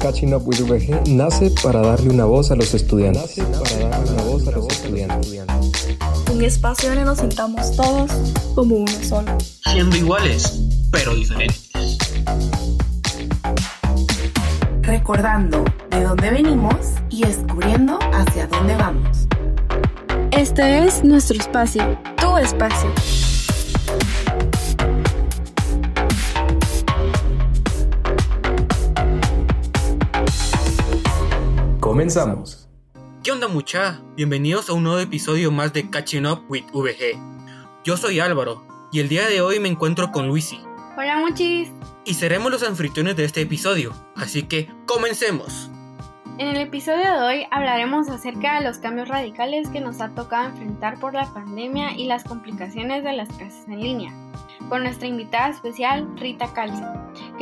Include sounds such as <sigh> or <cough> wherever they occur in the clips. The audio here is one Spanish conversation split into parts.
Catching Up with VG nace para darle una voz a los estudiantes. para darle una voz a los estudiantes. Un espacio donde nos sintamos todos como uno solo. Siendo iguales, pero diferentes. Recordando de dónde venimos y descubriendo hacia dónde vamos. Este es nuestro espacio, tu espacio. Comenzamos. ¿Qué onda mucha? Bienvenidos a un nuevo episodio más de Catching Up with VG. Yo soy Álvaro y el día de hoy me encuentro con Luisi. Hola muchis. Y seremos los anfitriones de este episodio, así que comencemos. En el episodio de hoy hablaremos acerca de los cambios radicales que nos ha tocado enfrentar por la pandemia y las complicaciones de las clases en línea, con nuestra invitada especial Rita Calcio,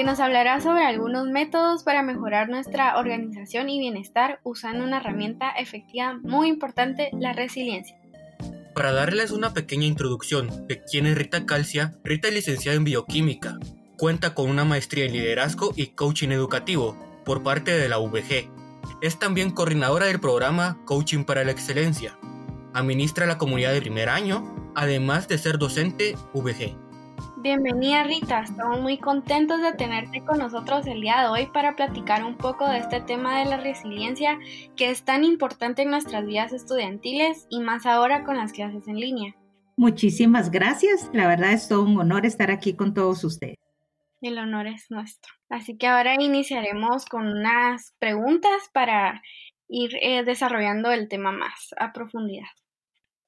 que nos hablará sobre algunos métodos para mejorar nuestra organización y bienestar usando una herramienta efectiva muy importante, la resiliencia. Para darles una pequeña introducción de quién es Rita Calcia, Rita es licenciada en bioquímica, cuenta con una maestría en liderazgo y coaching educativo por parte de la VG es también coordinadora del programa Coaching para la Excelencia. Administra la comunidad de primer año, además de ser docente VG. Bienvenida Rita, estamos muy contentos de tenerte con nosotros el día de hoy para platicar un poco de este tema de la resiliencia que es tan importante en nuestras vidas estudiantiles y más ahora con las clases en línea. Muchísimas gracias, la verdad es todo un honor estar aquí con todos ustedes. El honor es nuestro. Así que ahora iniciaremos con unas preguntas para ir eh, desarrollando el tema más a profundidad.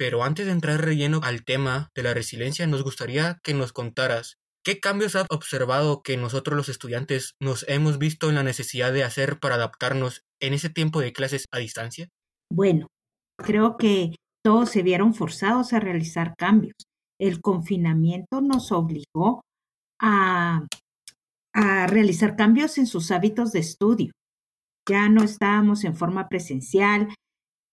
Pero antes de entrar relleno al tema de la resiliencia, nos gustaría que nos contaras qué cambios has observado que nosotros los estudiantes nos hemos visto en la necesidad de hacer para adaptarnos en ese tiempo de clases a distancia. Bueno, creo que todos se vieron forzados a realizar cambios. El confinamiento nos obligó a a realizar cambios en sus hábitos de estudio. Ya no estábamos en forma presencial,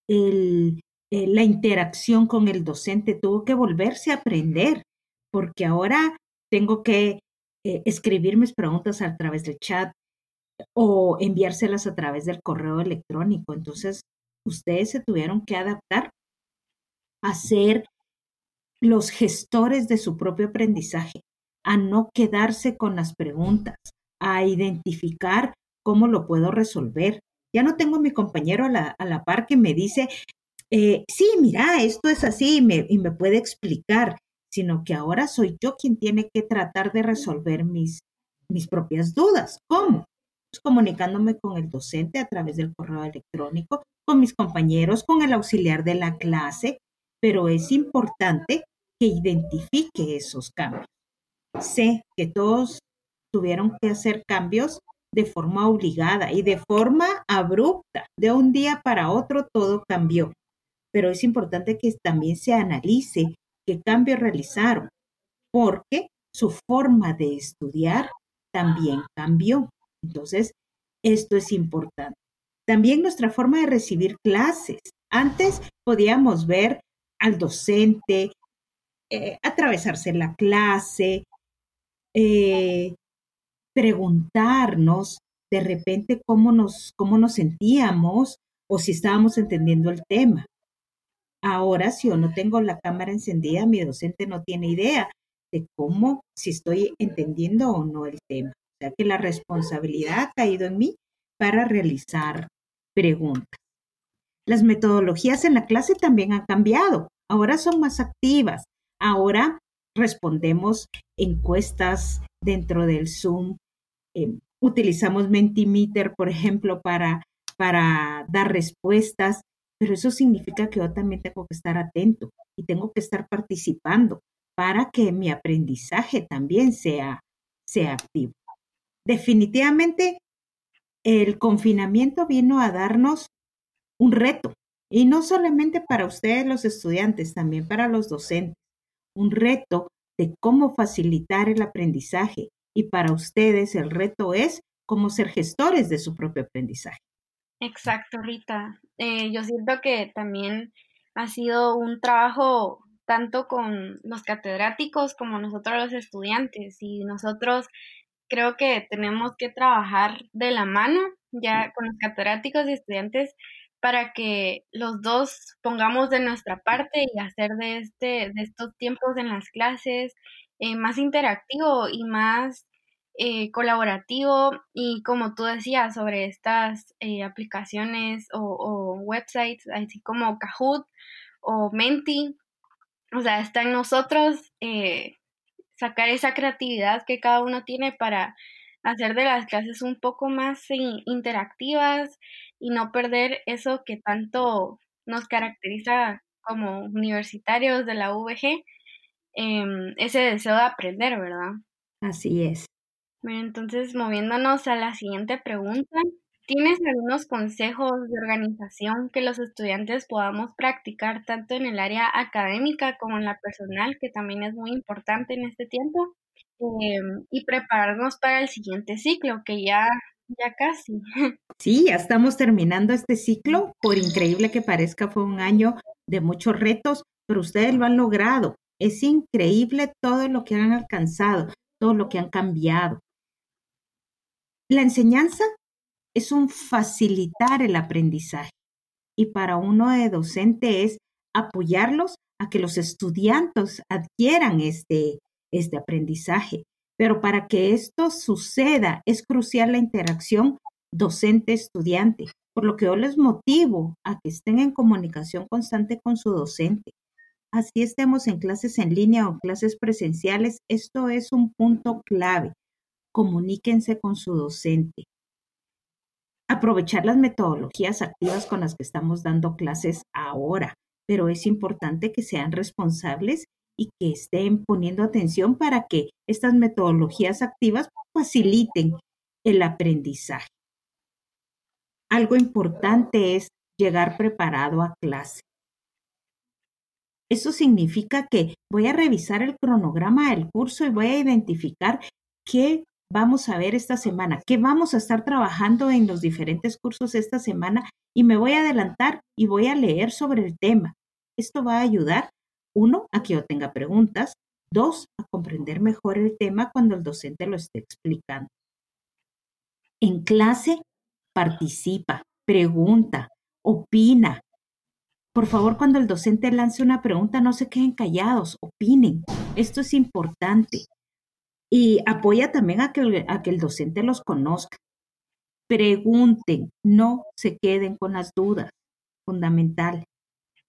el, eh, la interacción con el docente tuvo que volverse a aprender, porque ahora tengo que eh, escribir mis preguntas a través del chat o enviárselas a través del correo electrónico. Entonces, ustedes se tuvieron que adaptar a ser los gestores de su propio aprendizaje a no quedarse con las preguntas, a identificar cómo lo puedo resolver. Ya no tengo a mi compañero a la, a la par que me dice, eh, sí, mira, esto es así y me, puede explicar, sino que ahora soy yo quien tiene que tratar de resolver mis, mis propias dudas. ¿Cómo? Pues comunicándome con el docente a través del correo electrónico, con mis compañeros, con el auxiliar de la clase, pero es importante que identifique esos cambios. Sé que todos tuvieron que hacer cambios de forma obligada y de forma abrupta. De un día para otro todo cambió. Pero es importante que también se analice qué cambios realizaron, porque su forma de estudiar también cambió. Entonces, esto es importante. También nuestra forma de recibir clases. Antes podíamos ver al docente eh, atravesarse la clase, eh, preguntarnos de repente cómo nos, cómo nos sentíamos o si estábamos entendiendo el tema. Ahora, si yo no tengo la cámara encendida, mi docente no tiene idea de cómo, si estoy entendiendo o no el tema. O sea que la responsabilidad ha caído en mí para realizar preguntas. Las metodologías en la clase también han cambiado. Ahora son más activas. Ahora respondemos encuestas dentro del Zoom. Eh, utilizamos Mentimeter, por ejemplo, para, para dar respuestas, pero eso significa que yo también tengo que estar atento y tengo que estar participando para que mi aprendizaje también sea, sea activo. Definitivamente, el confinamiento vino a darnos un reto, y no solamente para ustedes los estudiantes, también para los docentes un reto de cómo facilitar el aprendizaje y para ustedes el reto es cómo ser gestores de su propio aprendizaje. Exacto, Rita. Eh, yo siento que también ha sido un trabajo tanto con los catedráticos como nosotros los estudiantes y nosotros creo que tenemos que trabajar de la mano ya con los catedráticos y estudiantes para que los dos pongamos de nuestra parte y hacer de, este, de estos tiempos en las clases eh, más interactivo y más eh, colaborativo y como tú decías sobre estas eh, aplicaciones o, websites así como Kahoot o Menti, o sea, está en nosotros sacar esa creatividad que cada uno tiene para hacer de las clases un poco más interactivas y no perder eso que tanto nos caracteriza como universitarios de la VG, em, ese deseo de aprender, ¿verdad? Así es. Bueno, entonces moviéndonos a la siguiente pregunta, ¿tienes algunos consejos de organización que los estudiantes podamos practicar tanto en el área académica como en la personal, que también es muy importante en este tiempo? Em, y prepararnos para el siguiente ciclo, que ya, ya casi. <laughs> Sí, ya estamos terminando este ciclo. Por increíble que parezca, fue un año de muchos retos, pero ustedes lo han logrado. Es increíble todo lo que han alcanzado, todo lo que han cambiado. La enseñanza es un facilitar el aprendizaje y para uno de docente es apoyarlos a que los estudiantes adquieran este, este aprendizaje. Pero para que esto suceda es crucial la interacción docente-estudiante, por lo que yo les motivo a que estén en comunicación constante con su docente. Así estemos en clases en línea o clases presenciales, esto es un punto clave. Comuníquense con su docente. Aprovechar las metodologías activas con las que estamos dando clases ahora, pero es importante que sean responsables y que estén poniendo atención para que estas metodologías activas faciliten el aprendizaje. Algo importante es llegar preparado a clase. Eso significa que voy a revisar el cronograma del curso y voy a identificar qué vamos a ver esta semana, qué vamos a estar trabajando en los diferentes cursos esta semana y me voy a adelantar y voy a leer sobre el tema. Esto va a ayudar uno, a que yo tenga preguntas. Dos, a comprender mejor el tema cuando el docente lo esté explicando. En clase, participa, pregunta, opina. Por favor, cuando el docente lance una pregunta, no se queden callados, opinen. Esto es importante. Y apoya también a que, que el docente los conozca. Pregunten, no se queden con las dudas. Fundamental.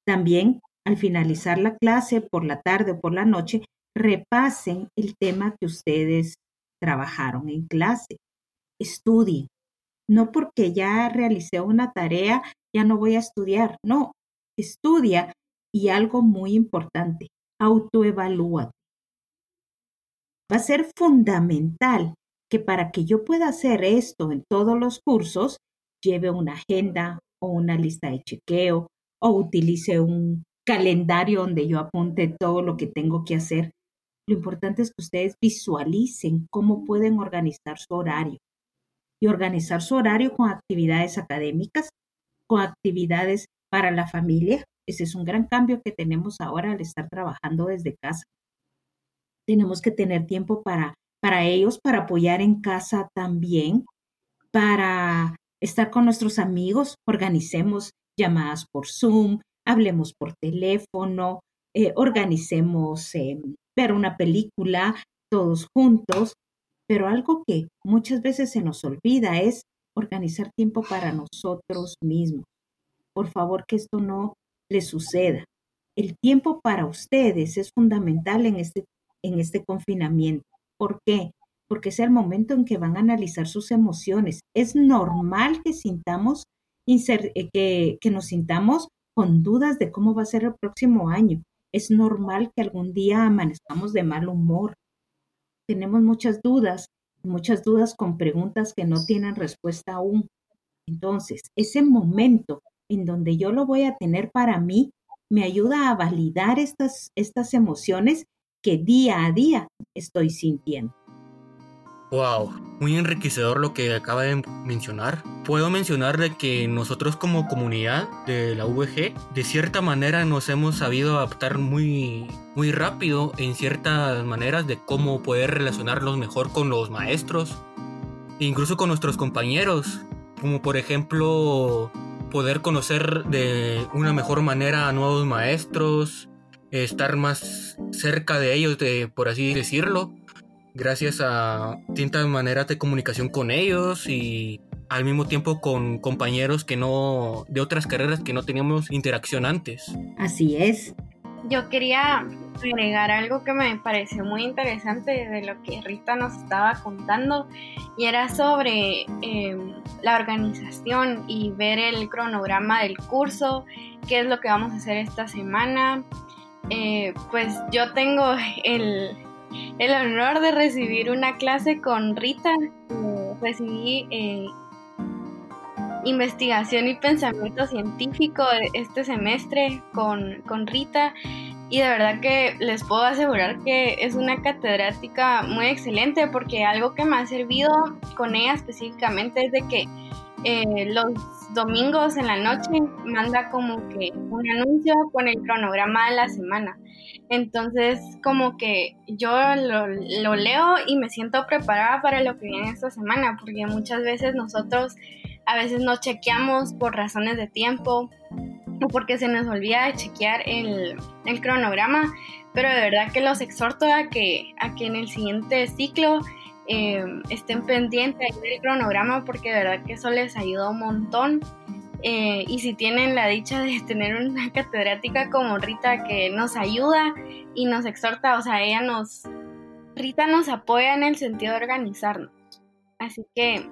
También al finalizar la clase, por la tarde o por la noche, repasen el tema que ustedes trabajaron en clase. Estudien. No porque ya realicé una tarea, ya no voy a estudiar. No, estudia y algo muy importante, autoevalúate. Va a ser fundamental que para que yo pueda hacer esto en todos los cursos, lleve una agenda o una lista de chequeo o utilice un calendario donde yo apunte todo lo que tengo que hacer. Lo importante es que ustedes visualicen cómo pueden organizar su horario y organizar su horario con actividades académicas, con actividades para la familia. Ese es un gran cambio que tenemos ahora al estar trabajando desde casa. Tenemos que tener tiempo para, para ellos, para apoyar en casa también, para estar con nuestros amigos, organicemos llamadas por Zoom, hablemos por teléfono, eh, organicemos eh, ver una película todos juntos, pero algo que muchas veces se nos olvida es organizar tiempo para nosotros mismos. Por favor, que esto no les suceda. El tiempo para ustedes es fundamental en este, en este confinamiento. ¿Por qué? Porque es el momento en que van a analizar sus emociones. Es normal que sintamos, eh, que, nos sintamos con dudas de cómo va a ser el próximo año. Es normal que algún día amanezcamos de mal humor. Tenemos muchas dudas, muchas dudas con preguntas que no tienen respuesta aún. Entonces, ese momento en donde yo lo voy a tener para mí me ayuda a validar estas, estas emociones que día a día estoy sintiendo. Wow, muy enriquecedor lo que acaba de mencionar. Puedo mencionar de que nosotros como comunidad de la VG, de cierta manera nos hemos sabido adaptar muy, muy rápido en ciertas maneras de cómo poder relacionarnos mejor con los maestros, incluso con nuestros compañeros, como por ejemplo poder conocer de una mejor manera a nuevos maestros, estar más cerca de ellos, de, por así decirlo, gracias a distintas maneras de comunicación con ellos y al mismo tiempo con compañeros que no de otras carreras que no teníamos interacción antes. Así es. Yo quería agregar algo que me pareció muy interesante de lo que Rita nos estaba contando y era sobre em, la organización y ver el cronograma del curso, qué es lo que vamos a hacer esta semana. Eh, pues yo tengo el, el honor de recibir una clase con Rita. recibí eh, investigación y pensamiento científico este semestre con, con Rita y de verdad que les puedo asegurar que es una catedrática muy excelente porque algo que me ha servido con ella específicamente es de que eh, los domingos en la noche manda como que un anuncio con el cronograma de la semana. Entonces, como que yo lo, leo y me siento preparada para lo que viene esta semana, porque muchas veces nosotros a veces no chequeamos por razones de tiempo o porque se nos olvida chequear el, el cronograma, pero de verdad que los exhorto a que, a que en el siguiente ciclo eh, estén pendientes del cronograma porque de verdad que eso les ayuda un montón. Eh, y si tienen la dicha de <laughs> tener una catedrática como Rita que nos ayuda y nos exhorta, o sea, ella nos, Rita nos apoya en el sentido de organizarnos. Así que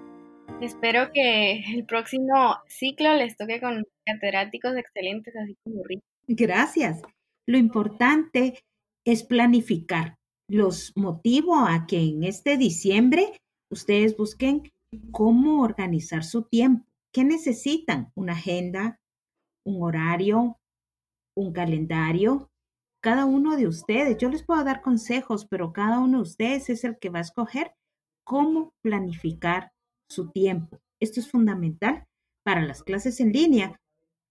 espero que el próximo ciclo les toque con catedráticos excelentes, así como Rita. Gracias. Lo importante es planificar. Los motivo a que en este diciembre ustedes busquen cómo organizar su tiempo ¿Qué necesitan? Una agenda, un horario, un calendario. Cada uno de ustedes, yo les puedo dar consejos, pero cada uno de ustedes es el que va a escoger cómo planificar su tiempo. Esto es fundamental para las clases en línea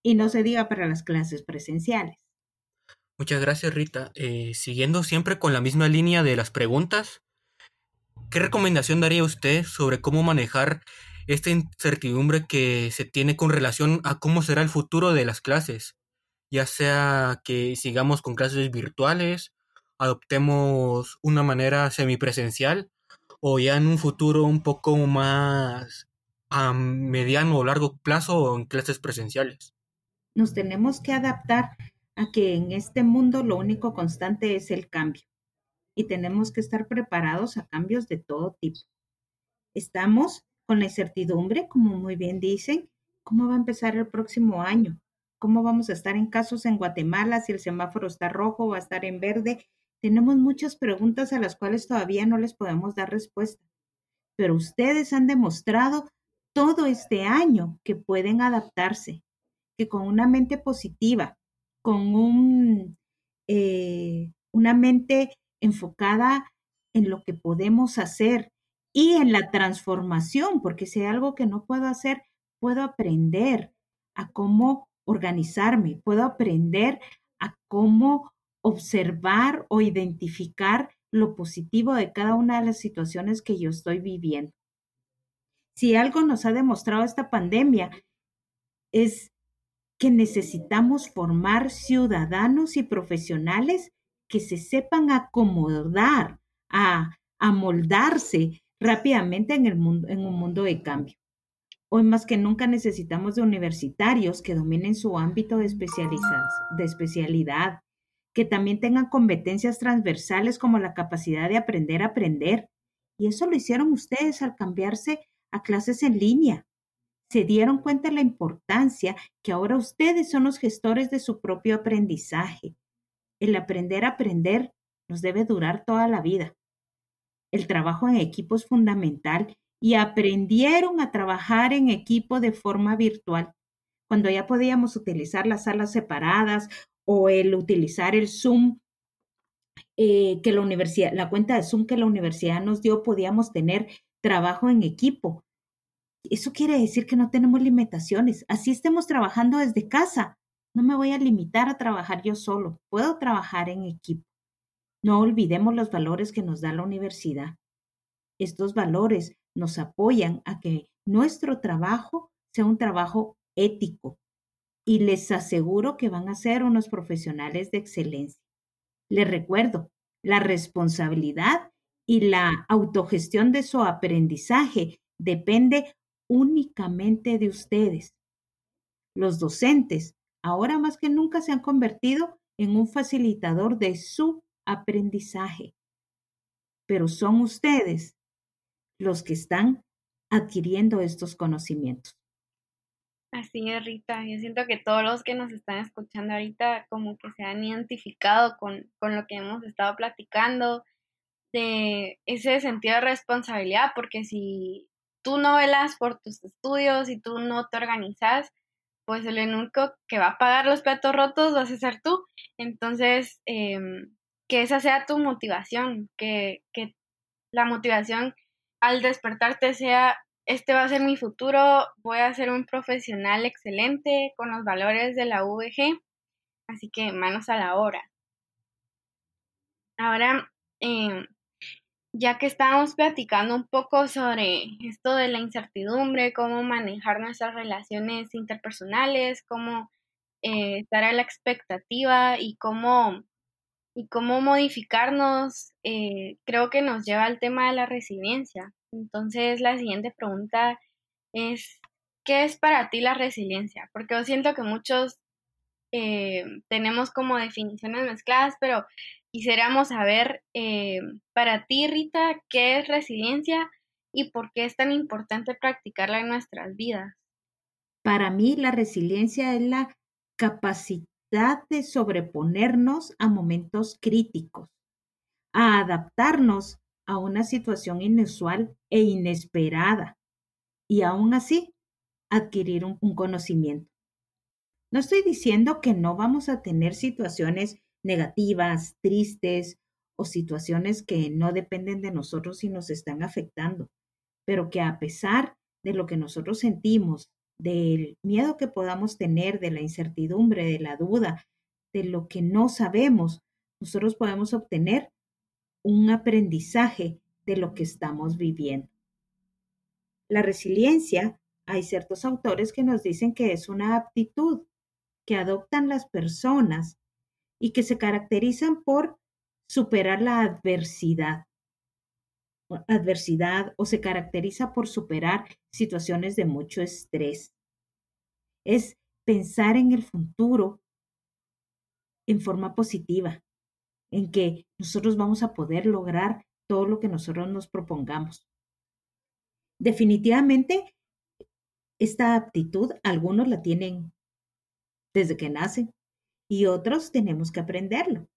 y no se diga para las clases presenciales. Muchas gracias, Rita. Eh, siguiendo siempre con la misma línea de las preguntas, ¿qué recomendación daría usted sobre cómo manejar esta incertidumbre que se tiene con relación a cómo será el futuro de las clases, ya sea que sigamos con clases virtuales, adoptemos una manera semipresencial o ya en un futuro un poco más a mediano o largo plazo en clases presenciales. Nos tenemos que adaptar a que en este mundo lo único constante es el cambio y tenemos que estar preparados a cambios de todo tipo. Estamos con la incertidumbre, como muy bien dicen, cómo va a empezar el próximo año, cómo vamos a estar en casos en Guatemala, si el semáforo está rojo o va a estar en verde. Tenemos muchas preguntas a las cuales todavía no les podemos dar respuesta, pero ustedes han demostrado todo este año que pueden adaptarse, que con una mente positiva, con un, eh, una mente enfocada en lo que podemos hacer, y en la transformación, porque si hay algo que no puedo hacer, puedo aprender a cómo organizarme, puedo aprender a cómo observar o identificar lo positivo de cada una de las situaciones que yo estoy viviendo. Si algo nos ha demostrado esta pandemia es que necesitamos formar ciudadanos y profesionales que se sepan acomodar, a amoldarse rápidamente en, el mundo, en un mundo de cambio. Hoy más que nunca necesitamos de universitarios que dominen su ámbito de, de especialidad, que también tengan competencias transversales como la capacidad de aprender a aprender. Y eso lo hicieron ustedes al cambiarse a clases en línea. Se dieron cuenta de la importancia que ahora ustedes son los gestores de su propio aprendizaje. El aprender a aprender nos debe durar toda la vida. El trabajo en equipo es fundamental y aprendieron a trabajar en equipo de forma virtual. Cuando ya podíamos utilizar las salas separadas o el utilizar el Zoom eh, que la universidad, la cuenta de Zoom que la universidad nos dio, podíamos tener trabajo en equipo. Eso quiere decir que no tenemos limitaciones. Así estemos trabajando desde casa. No me voy a limitar a trabajar yo solo. Puedo trabajar en equipo. No olvidemos los valores que nos da la universidad. Estos valores nos apoyan a que nuestro trabajo sea un trabajo ético y les aseguro que van a ser unos profesionales de excelencia. Les recuerdo, la responsabilidad y la autogestión de su aprendizaje depende únicamente de ustedes. Los docentes ahora más que nunca se han convertido en un facilitador de su aprendizaje. Pero son ustedes los que están adquiriendo estos conocimientos. Así es, Rita. Yo siento que todos los que nos están escuchando ahorita como que se han identificado con, con lo que hemos estado platicando, de ese sentido de responsabilidad, porque si tú no velas por tus estudios y tú no te organizas, pues el único que va a pagar los platos rotos vas a ser tú. Entonces, em, que esa sea tu motivación, que, que la motivación al despertarte sea, este va a ser mi futuro, voy a ser un profesional excelente con los valores de la VG, así que manos a la obra. Ahora, em, ya que estábamos platicando un poco sobre esto de la incertidumbre, cómo manejar nuestras relaciones interpersonales, cómo eh, estar a la expectativa y cómo y cómo modificarnos, eh, creo que nos lleva al tema de la resiliencia. Entonces, la siguiente pregunta es, ¿qué es para ti la resiliencia? Porque yo siento que muchos eh, tenemos como definiciones mezcladas, pero quisiéramos saber eh, para ti, Rita, qué es resiliencia y por qué es tan importante practicarla en nuestras vidas. Para mí, la resiliencia es la capacidad de sobreponernos a momentos críticos, a adaptarnos a una situación inusual e inesperada y aún así adquirir un, conocimiento. No estoy diciendo que no vamos a tener situaciones negativas, tristes o situaciones que no dependen de nosotros y nos están afectando, pero que a pesar de lo que nosotros sentimos, del miedo que podamos tener, de la incertidumbre, de la duda, de lo que no sabemos, nosotros podemos obtener un aprendizaje de lo que estamos viviendo. La resiliencia, hay ciertos autores que nos dicen que es una aptitud que adoptan las personas y que se caracterizan por superar la adversidad adversidad o se caracteriza por superar situaciones de mucho estrés. Es pensar en el futuro en forma positiva, en que nosotros vamos a poder lograr todo lo que nosotros nos propongamos. Definitivamente, esta aptitud algunos la tienen desde que nacen y otros tenemos que aprenderlo.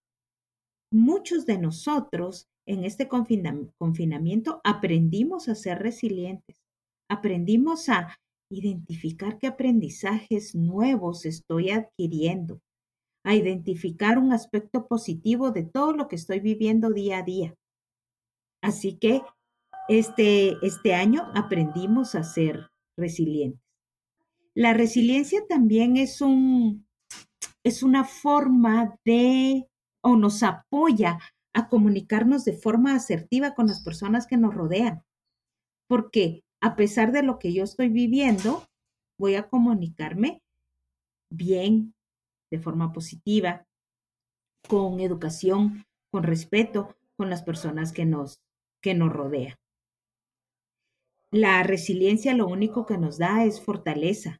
Muchos de nosotros en este confinamiento aprendimos a ser resilientes, aprendimos a identificar qué aprendizajes nuevos estoy adquiriendo, a identificar un aspecto positivo de todo lo que estoy viviendo día a día. Así que este, este año aprendimos a ser resilientes. La resiliencia también es, un, es una forma de, o nos apoya a comunicarnos de forma asertiva con las personas que nos rodean. Porque a pesar de lo que yo estoy viviendo, voy a comunicarme bien, de forma positiva, con educación, con respeto, con las personas que nos, que nos rodean. La resiliencia lo único que nos da es fortaleza.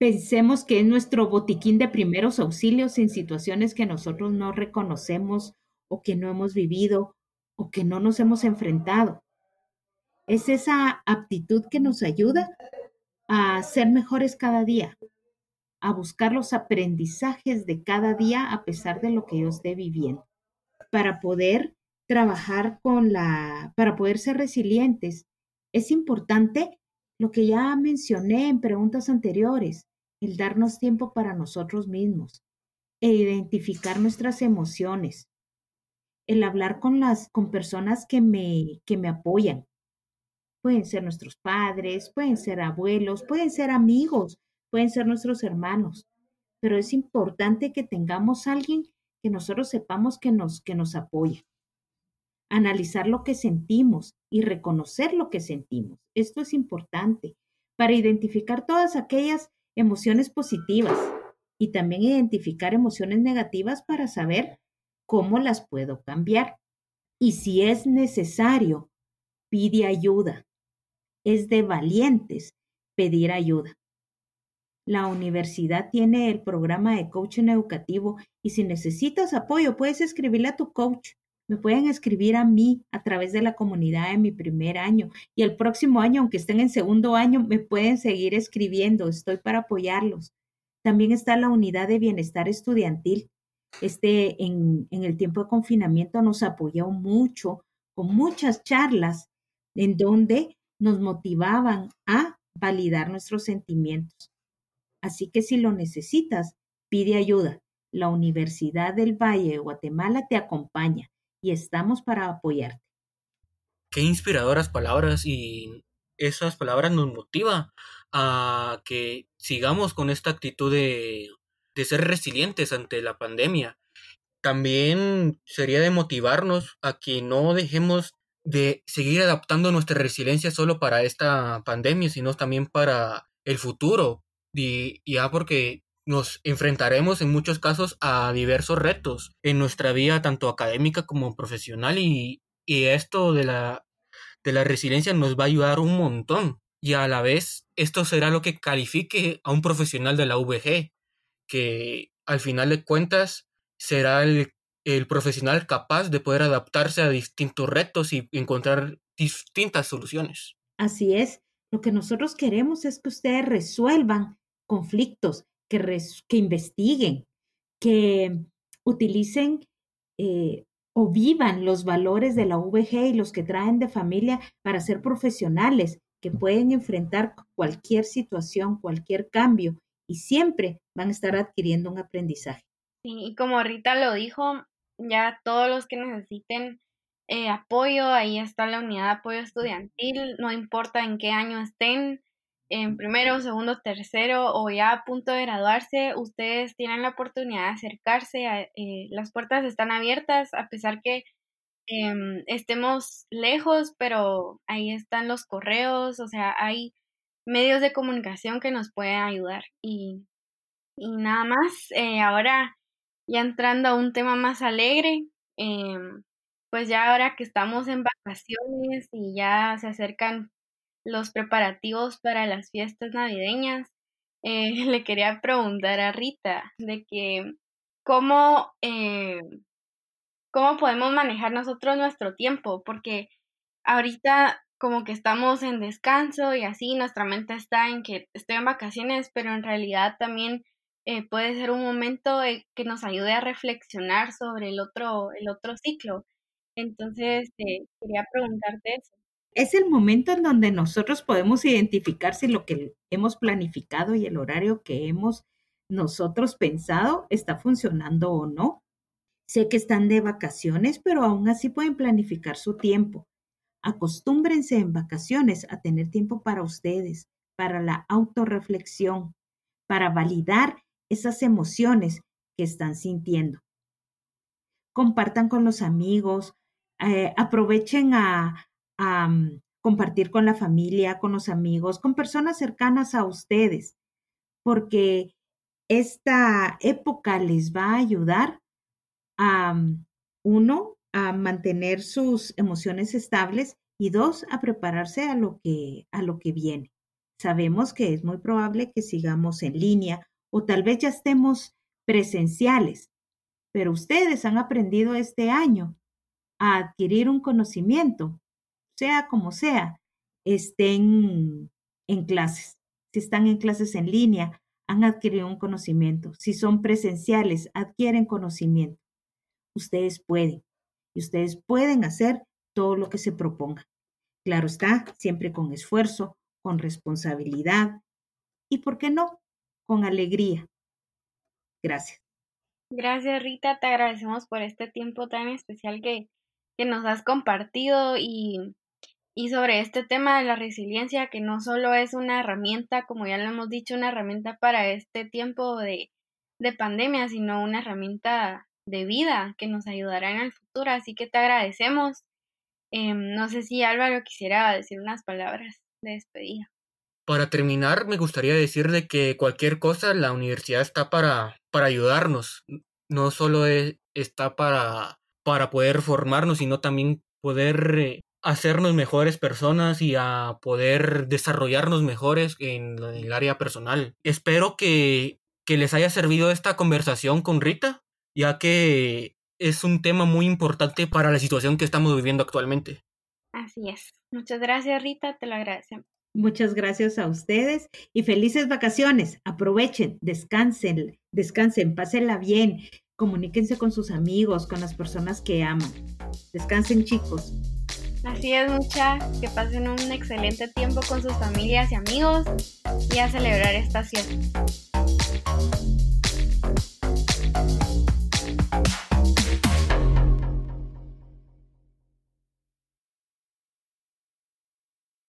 Pensemos que es nuestro botiquín de primeros auxilios en situaciones que nosotros no reconocemos o que no hemos vivido o que no nos hemos enfrentado. Es esa aptitud que nos ayuda a ser mejores cada día, a buscar los aprendizajes de cada día a pesar de lo que yo esté viviendo, para poder trabajar con la, para poder ser resilientes. Es importante lo que ya mencioné en preguntas anteriores, el darnos tiempo para nosotros mismos e identificar nuestras emociones, el hablar con las con personas que me que me apoyan. Pueden ser nuestros padres, pueden ser abuelos, pueden ser amigos, pueden ser nuestros hermanos, pero es importante que tengamos alguien que nosotros sepamos que nos que nos apoya. Analizar lo que sentimos y reconocer lo que sentimos. Esto es importante para identificar todas aquellas emociones positivas y también identificar emociones negativas para saber cómo las puedo cambiar. Y si es necesario, pide ayuda. Es de valientes pedir ayuda. La universidad tiene el programa de coaching educativo y si necesitas apoyo, puedes escribirle a tu coach. Me pueden escribir a mí a través de la comunidad de mi primer año y el próximo año, aunque estén en segundo año, me pueden seguir escribiendo. Estoy para apoyarlos. También está la unidad de bienestar estudiantil. Este, en, en el tiempo de confinamiento nos apoyó mucho con muchas charlas en donde nos motivaban a validar nuestros sentimientos. Así que si lo necesitas, pide ayuda. La Universidad del Valle de Guatemala te acompaña y estamos para apoyarte. Qué inspiradoras palabras y esas palabras nos motiva a que sigamos con esta actitud de, de ser resilientes ante la pandemia. También sería de motivarnos a que no dejemos de seguir adaptando nuestra resiliencia solo para esta pandemia, sino también para el futuro. Y ya porque nos enfrentaremos en muchos casos a diversos retos en nuestra vida, tanto académica como profesional, y, y esto de la, de la resiliencia nos va a ayudar un montón. Y a la vez, esto será lo que califique a un profesional de la VG, que al final de cuentas será el, el profesional capaz de poder adaptarse a distintos retos y encontrar distintas soluciones. Así es, lo que nosotros queremos es que ustedes resuelvan conflictos, que, investiguen, que utilicen eh, o vivan los valores de la VG y los que traen de familia para ser profesionales que pueden enfrentar cualquier situación, cualquier cambio y siempre van a estar adquiriendo un aprendizaje. Y como Rita lo dijo, ya todos los que necesiten eh, apoyo, ahí está la unidad de apoyo estudiantil, no importa en qué año estén, en primero, segundo, tercero o ya a punto de graduarse, ustedes tienen la oportunidad de acercarse. Eh, las puertas están abiertas a pesar que em, estemos lejos, pero ahí están los correos, o sea, hay medios de comunicación que nos pueden ayudar. Y, y nada más, eh, ahora ya entrando a un tema más alegre, em, pues ya ahora que estamos en vacaciones y ya se acercan los preparativos para las fiestas navideñas, eh, <laughs> le quería preguntar a Rita de que cómo, eh, cómo podemos manejar nosotros nuestro tiempo, porque ahorita como que estamos en descanso y así nuestra mente está en que estoy en vacaciones, pero en realidad también eh, puede ser un momento que nos ayude a reflexionar sobre el otro, el otro ciclo. Entonces, quería preguntarte eso es el momento en donde nosotros podemos identificar si lo que hemos planificado y el horario que hemos nosotros pensado está funcionando o no. Sé que están de vacaciones, pero aún así pueden planificar su tiempo. Acostúmbrense en vacaciones a tener tiempo para ustedes, para la autorreflexión, para validar esas emociones que están sintiendo. Compartan con los amigos, eh, aprovechen a, a compartir con la familia, con los amigos, con personas cercanas a ustedes, porque esta época les va a ayudar a, uno, a mantener sus emociones estables y dos, a prepararse a lo que, a lo que viene. Sabemos que es muy probable que sigamos en línea o tal vez ya estemos presenciales, pero ustedes han aprendido este año a adquirir un conocimiento sea como sea, estén en clases. Si están en clases en línea, han adquirido un conocimiento. Si son presenciales, adquieren conocimiento. Ustedes pueden. Y ustedes pueden hacer todo lo que se proponga. Claro está, siempre con esfuerzo, con responsabilidad y, ¿por qué no?, con alegría. Gracias. Gracias Rita, te agradecemos por este tiempo tan especial que, que nos has compartido y, y sobre este tema de la resiliencia, que no solo es una herramienta, como ya lo hemos dicho, una herramienta para este tiempo de, de pandemia, sino una herramienta de vida que nos ayudará en el futuro. Así que te agradecemos. Em, no sé si Álvaro quisiera decir unas palabras de despedida. Para terminar, me gustaría decir de que cualquier cosa, la universidad está para, para ayudarnos. No solo está para, para poder formarnos, sino también poder eh, hacernos mejores personas y a poder desarrollarnos mejores en el área personal. Espero que, que les haya servido esta conversación con Rita, ya que es un tema muy importante para la situación que estamos viviendo actualmente. Así es. Muchas gracias, Rita, te lo agradecemos. Muchas gracias a ustedes y felices vacaciones. Aprovechen, descansen, descansen, pásenla bien, comuníquense con sus amigos, con las personas que aman. Descansen, chicos. Así es, mucha. Que pasen un excelente tiempo con sus familias y amigos y a celebrar esta fiestas.